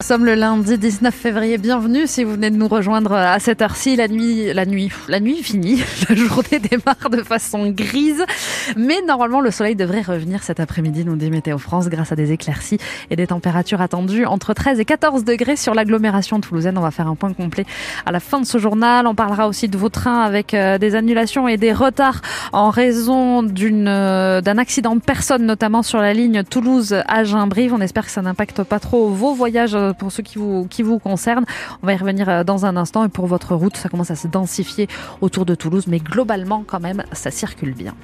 Nous sommes le lundi 19 février. Bienvenue si vous venez de nous rejoindre à cette heure-ci. La nuit, la nuit, la nuit finie. La journée démarre de façon grise. Mais normalement, le soleil devrait revenir cet après-midi, nous dit Météo France, grâce à des éclaircies et des températures attendues entre 13 et 14 degrés sur l'agglomération toulousaine. On va faire un point complet à la fin de ce journal. On parlera aussi de vos trains avec euh, des annulations et des retards en raison euh, d'un accident de personne, notamment sur la ligne Toulouse-Agen-Brive. On espère que ça n'impacte pas trop vos voyages euh, pour ceux qui vous, qui vous concernent. On va y revenir euh, dans un instant. Et pour votre route, ça commence à se densifier autour de Toulouse, mais globalement, quand même, ça circule bien.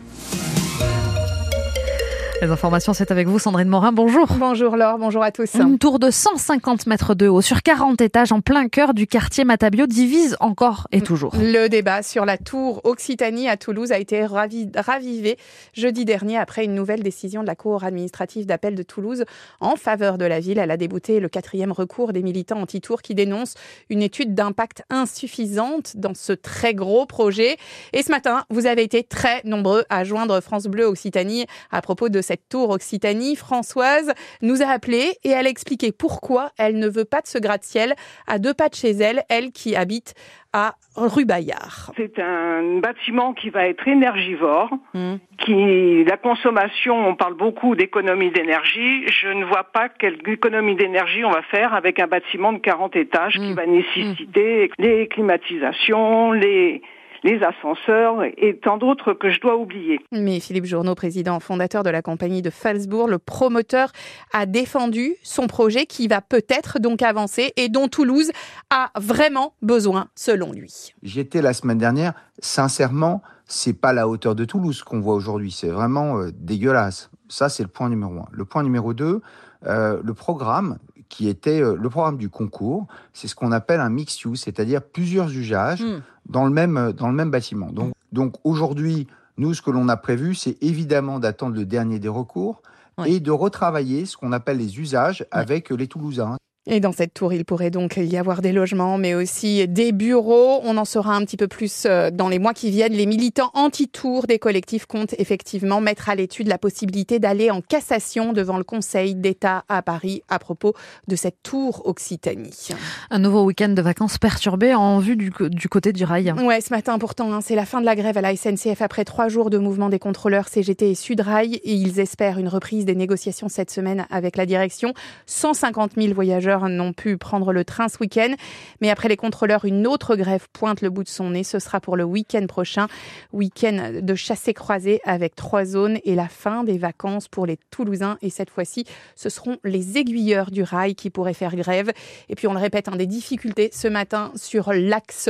Les informations, c'est avec vous, Sandrine Morin. Bonjour. Bonjour Laure, bonjour à tous. Une tour de 150 mètres de haut sur 40 étages en plein cœur du quartier Matabio divise encore et toujours. Le débat sur la tour Occitanie à Toulouse a été ravi- ravivé jeudi dernier après une nouvelle décision de la Cour administrative d'appel de Toulouse en faveur de la ville. Elle a débouté le quatrième recours des militants anti-tour qui dénoncent une étude d'impact insuffisante dans ce très gros projet. Et ce matin, vous avez été très nombreux à joindre France Bleu Occitanie à propos de cette tour Occitanie. Françoise nous a appelé et elle a expliqué pourquoi elle ne veut pas de ce gratte-ciel à deux pas de chez elle, elle qui habite à rue Bayard. C'est un bâtiment qui va être énergivore, Hmm. qui la consommation, on parle beaucoup d'économie d'énergie. Je ne vois pas quelle économie d'énergie on va faire avec un bâtiment de 40 étages qui Mm. va nécessiter les climatisations, les les ascenseurs et tant d'autres que je dois oublier. Mais Philippe Journeau, président fondateur de la compagnie de Falsbourg, le promoteur, a défendu son projet qui va peut-être donc avancer et dont Toulouse a vraiment besoin, selon lui. J'y étais la semaine dernière. Sincèrement, c'est pas la hauteur de Toulouse qu'on voit aujourd'hui. C'est vraiment euh, dégueulasse. Ça, c'est le point numéro un. Le point numéro deux, euh, le programme qui était euh, le programme du concours, c'est ce qu'on appelle un mixed use, c'est-à-dire plusieurs usages Mm. dans le même euh, dans le même bâtiment. Donc donc aujourd'hui, nous ce que l'on a prévu, c'est évidemment d'attendre le dernier des recours Oui. et de retravailler ce qu'on appelle les usages avec euh, les Toulousains. Et dans cette tour, il pourrait donc y avoir des logements, mais aussi des bureaux. On en saura un petit peu plus euh, dans les mois qui viennent. Les militants anti-tour des collectifs comptent effectivement mettre à l'étude la possibilité d'aller en cassation devant le Conseil d'État à Paris à propos de cette tour Occitanie. Un nouveau week-end de vacances perturbé en vue du, du côté du rail. Ouais, ce matin pourtant, hein, c'est la fin de la grève à la SNCF après trois jours de mouvement des contrôleurs CGT et Sudrail et ils espèrent une reprise des négociations cette semaine avec la direction. 150 000 voyageurs n'ont pu prendre le train ce week-end, mais après les contrôleurs, une autre grève pointe le bout de son nez. Ce sera pour le week-end prochain, week-end de chassé-croisé avec trois zones et la fin des vacances pour les Toulousains. Et cette fois-ci, ce seront les aiguilleurs du rail qui pourraient faire grève. Et puis on le répète, hein, des difficultés ce matin sur l'axe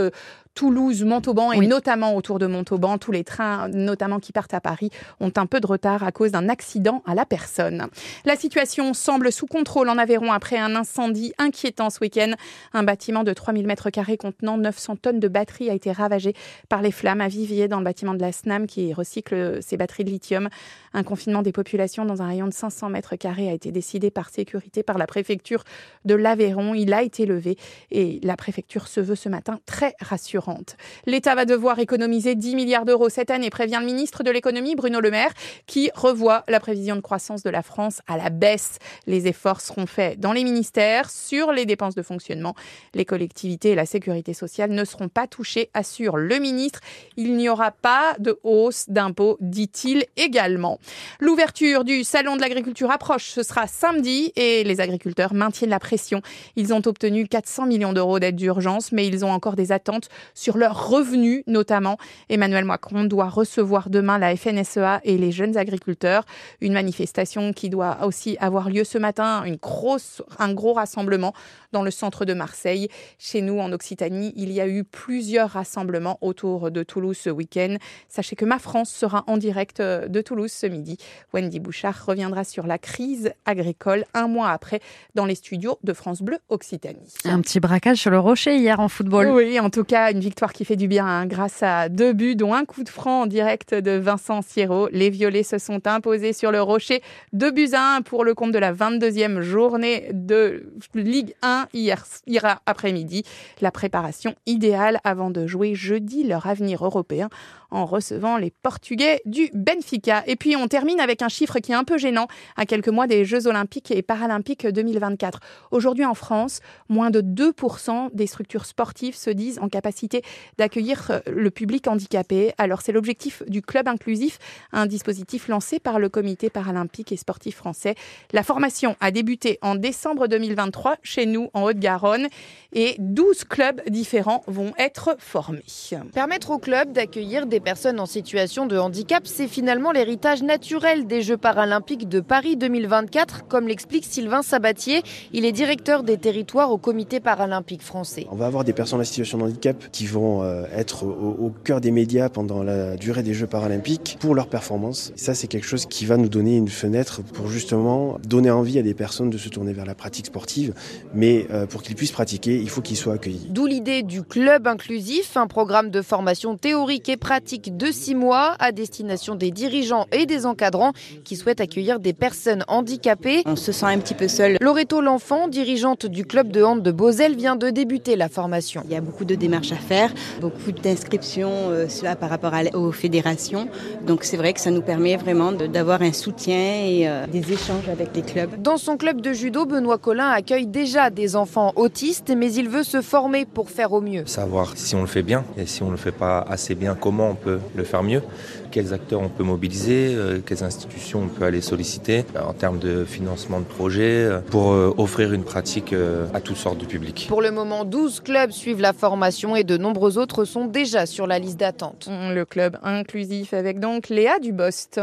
Toulouse, Montauban et Oui. notamment autour de Montauban. Tous les trains, notamment qui partent à Paris, ont un peu de retard à cause d'un accident à la personne. La situation semble sous contrôle en Aveyron après un incendie inquiétant ce week-end. Un bâtiment de 3000 mètres carrés contenant 900 tonnes de batteries a été ravagé par les flammes à Viviers dans le bâtiment de la SNAM qui recycle ses batteries de lithium. Un confinement des populations dans un rayon de 500 mètres carrés a été décidé par sécurité par la préfecture de l'Aveyron. Il a été levé et la préfecture se veut ce matin très rassurante. L'État va devoir économiser 10 milliards d'euros cette année, prévient le ministre de l'économie Bruno Le Maire, qui revoit la prévision de croissance de la France à la baisse. Les efforts seront faits dans les ministères sur les dépenses de fonctionnement. Les collectivités et la sécurité sociale ne seront pas touchées, assure le ministre. Il n'y aura pas de hausse d'impôts, dit-il également. L'ouverture du salon de l'agriculture approche. Ce sera samedi et les agriculteurs maintiennent la pression. Ils ont obtenu 400 millions d'euros d'aide d'urgence, mais ils ont encore des attentes sur leurs revenus, notamment. Emmanuel Macron doit recevoir demain la FNSEA et les jeunes agriculteurs. Une manifestation qui doit aussi avoir lieu ce matin, un gros rassemblement dans le centre de Marseille. Chez nous, en Occitanie, il y a eu plusieurs rassemblements autour de Toulouse ce week-end. Sachez que Ma France sera en direct de Toulouse ce midi. Wendy Bouchard reviendra sur la crise agricole un mois après dans les studios de France Bleu Occitanie. Un petit braquage sur le rocher hier en football. Oui, en tout cas, une victoire qui fait du bien hein, grâce à deux buts, dont un coup de franc en direct de Vincent Sierro. Les Violets se sont imposés sur le rocher. Deux buts à un pour le compte de la 22e journée de Ligue 1 hier, hier après-midi. La préparation idéale avant de jouer jeudi leur avenir européen en recevant les Portugais du Benfica. Et puis on termine avec un chiffre qui est un peu gênant à quelques mois des Jeux olympiques et paralympiques 2024. Aujourd'hui en France, moins de 2% des structures sportives se disent en capacité d'accueillir euh, le public handicapé. Alors c'est l'objectif du club inclusif, un dispositif lancé par le comité paralympique et sportif français. La formation a débuté en décembre 2023 chez nous en Haute-Garonne et 12 clubs différents vont être formés. Permettre aux clubs d'accueillir des personnes en situation de handicap, c'est finalement l'héritage naturel des Jeux paralympiques de Paris 2024, comme l'explique Sylvain Sabatier. Il est directeur des territoires au comité paralympique français. On va avoir des personnes en situation de handicap qui vont euh, être au, cœur des médias pendant la durée des Jeux paralympiques pour leur performance. ça, c'est quelque chose qui va nous donner une fenêtre pour justement donner envie à des personnes de se tourner vers la pratique sportive. Mais euh, pour qu'ils puissent pratiquer, il faut qu'ils soient accueillis. D'où l'idée du club inclusif, un programme de formation théorique et pratique de six mois à destination des dirigeants et des encadrants qui souhaitent accueillir des personnes handicapées. On se sent un petit peu seul. Loreto L'Enfant, dirigeante du club de hand de Beauzel, vient de débuter la formation. Il y a beaucoup de démarches à faire, beaucoup d'inscriptions euh, par rapport aux fédérations. Donc c'est vrai que ça nous permet vraiment d'avoir un soutien et euh, des échanges avec les clubs. Dans son club de judo, Benoît Collin accueille déjà des enfants autistes, mais il veut se former pour faire au mieux. Savoir si on le fait bien et si on ne le fait pas assez bien, comment on peut le faire mieux, quels acteurs on peut mobiliser, euh, quelles institutions on peut aller solliciter en termes de financement de projets pour offrir une pratique à toutes sortes de publics. Pour le moment, 12 clubs suivent la formation et de nombreux autres sont déjà sur la liste d'attente. Le club inclusif avec donc Léa Dubost.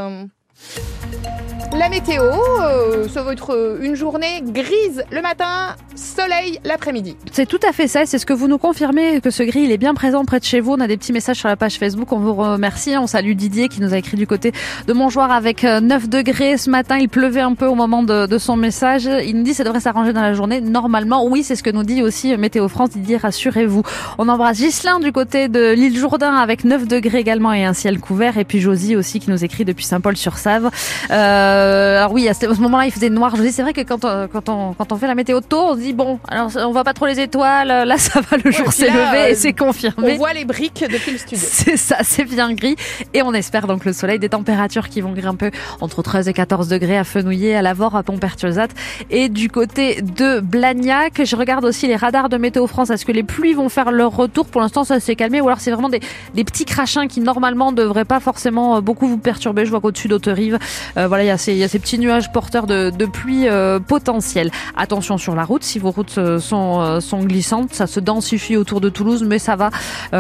La météo, euh, ça va être euh, une journée grise le matin, soleil l'après-midi. C'est tout à fait ça, c'est ce que vous nous confirmez, que ce gris il est bien présent près de chez vous. On a des petits messages sur la page Facebook, on vous remercie. On salue Didier qui nous a écrit du côté de Montjoie avec 9 euh, degrés ce matin. Il pleuvait un peu au moment de, son message. Il nous dit ça devrait s'arranger dans la journée. Normalement, oui, c'est ce que nous dit aussi Météo France. Didier, rassurez-vous. On embrasse Gislin du côté de l'île Jourdain avec 9 degrés également et un ciel couvert. Et puis Josie aussi qui nous écrit depuis Saint-Paul-sur-Save. Euh, alors oui, à ce moment-là, il faisait noir. Je dis, c'est vrai que quand on, quand on, quand on fait la météo tôt, on se dit bon, alors on voit pas trop les étoiles. Là, ça va, le jour s'est levé et c'est confirmé. On voit les briques depuis le studio. C'est ça, c'est bien gris. Et on espère donc le soleil, des températures qui vont grimper entre 13 et 14 degrés à Fenouillet, à Lavore, à Pontpertuesat et du côté de Blagnac. Je regarde aussi les radars de Météo France. Est-ce que les pluies vont faire leur retour? Pour l'instant, ça s'est calmé. Ou alors c'est vraiment des, des petits crachins qui normalement devraient pas forcément euh, beaucoup vous perturber. Je vois qu'au-dessus d'Haute-Rive, euh, voilà, il y a ces, il y a ces petits nuages porteurs de, de pluie euh, potentielle. Attention sur la route, si vos routes euh, sont, euh, sont glissantes, ça se densifie autour de Toulouse, mais ça va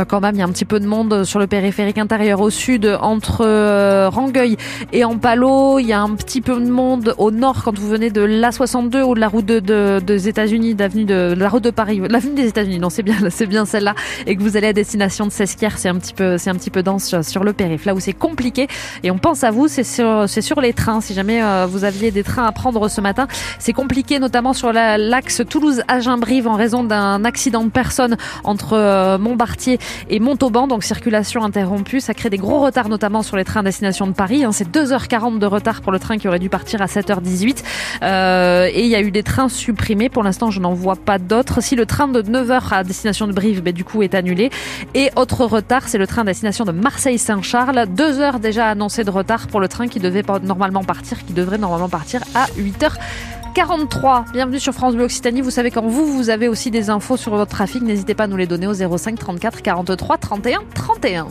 quand même. Il y a un petit peu de monde sur le périphérique intérieur au sud, entre Rangueil et Ampalo. Il y a un petit peu de monde au nord quand vous venez de l'A62 ou de la route de, de, des États-Unis, d'avenue de, la route de Paris, l'avenue des États-Unis. Non, c'est bien, c'est bien celle-là. Et que vous allez à destination de Sesquières, c'est un petit peu, c'est un petit peu dense sur le périph. Là où c'est compliqué. Et on pense à vous, c'est sur, c'est sur les trains. Si jamais vous aviez des trains à prendre ce matin. C'est compliqué, notamment sur l'axe Toulouse-Agen-Brive en raison d'un accident de personne entre euh, Montbartier et Montauban. Donc circulation interrompue. Ça crée des gros retards, notamment sur les trains à destination de Paris. Hein. C'est 2h40 de retard pour le train qui aurait dû partir à 7h18. Euh, et il y a eu des trains supprimés. Pour l'instant, je n'en vois pas d'autres. Si le train de 9h à destination de Brive, ben, du coup, est annulé. Et autre retard, c'est le train à destination de Marseille-Saint-Charles. Deux heures déjà annoncées de retard pour le train qui devait normalement partir, qui devrait normalement partir à 8h43. Bienvenue sur France Bleu Occitanie. Vous savez quand vous, vous avez aussi des infos sur votre trafic, n'hésitez pas à nous les donner au 05 34 43 31 31.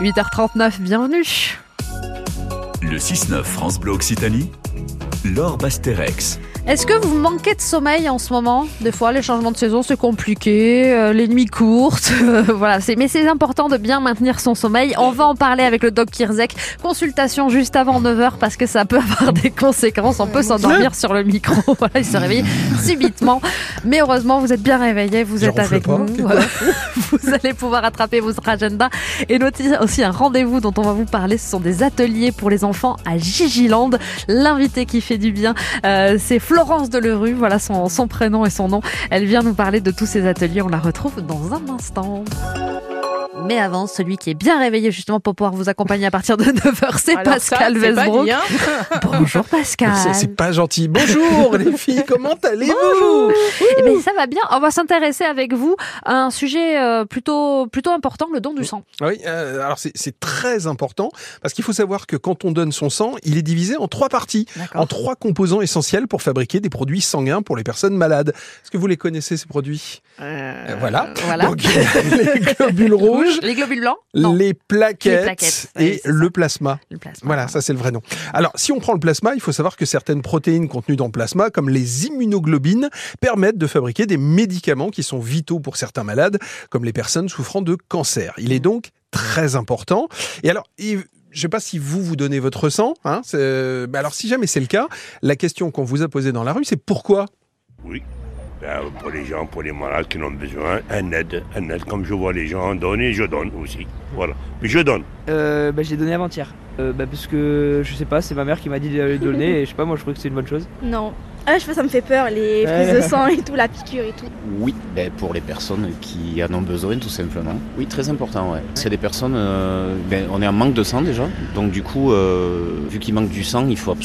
8h39, bienvenue. Le 6-9 France Bleu Occitanie, Laure Basterex. Est-ce que vous manquez de sommeil en ce moment? Des fois, les changements de saison, c'est compliqué, euh, les nuits courtes, euh, voilà. C'est mais c'est important de bien maintenir son sommeil. On va en parler avec le doc Kirzek. Consultation juste avant 9h parce que ça peut avoir des conséquences. On peut s'endormir sur le micro. voilà, il se réveille subitement. Mais heureusement, vous êtes bien réveillé, vous êtes avec nous. vous allez pouvoir rattraper votre agenda et noter aussi un rendez-vous dont on va vous parler. Ce sont des ateliers pour les enfants à Gigiland. L'invité qui fait du bien, euh, c'est Florence Delerue, voilà son, prénom et son nom. Elle vient nous parler de tous ces ateliers. On la retrouve dans un instant. Mais avant, celui qui est bien réveillé justement pour pouvoir vous accompagner à partir de 9h, c'est Pascal pas hein. Bonjour Pascal. C'est- pas gentil. Bonjour les filles, comment allez-vous? Eh bien, ça va bien. On va s'intéresser avec vous à un sujet euh, plutôt, plutôt important, le don du sang. Oui, euh, alors c'est- très important parce qu'il faut savoir que quand on donne son sang, il est divisé en trois parties, en trois composants essentiels pour fabriquer des produits sanguins pour les personnes malades. Est-ce que vous les connaissez ces produits? Euh, Voilà. voilà. Donc, les globules rouges, Les globules blancs Non. les plaquettes, Les plaquettes, oui, et le plasma. Le plasma. Voilà, ça c'est le vrai nom. Alors, si on prend le plasma, il faut savoir que certaines protéines contenues dans le plasma, comme les immunoglobines, permettent de fabriquer des médicaments qui sont vitaux pour certains malades, comme les personnes souffrant de cancer. Il est donc très important. Et alors, je sais pas si vous vous donnez votre sang. Hein, alors, si jamais c'est le cas, la question qu'on vous a posée dans la rue, c'est pourquoi? Oui. Ben, pour les gens, pour les malades qui en ont besoin, un aide, un aide. Comme je vois les gens donner, je donne aussi. Voilà. Mais je donne. Euh, bah, je l'ai donné avant-hier. Euh, bah, parce que je sais pas, c'est ma mère qui m'a dit de le donner et je sais pas, moi je trouve que c'est une bonne chose. Non. Ah, je sais pas, ça me fait peur, les prises de sang et tout, la piqûre et tout. Oui, ben, pour les personnes qui en ont besoin tout simplement. Oui, très important, ouais. C'est des personnes, euh, ben, on est en manque de sang déjà, donc du coup, euh, vu qu'il manque du sang, il faut absolument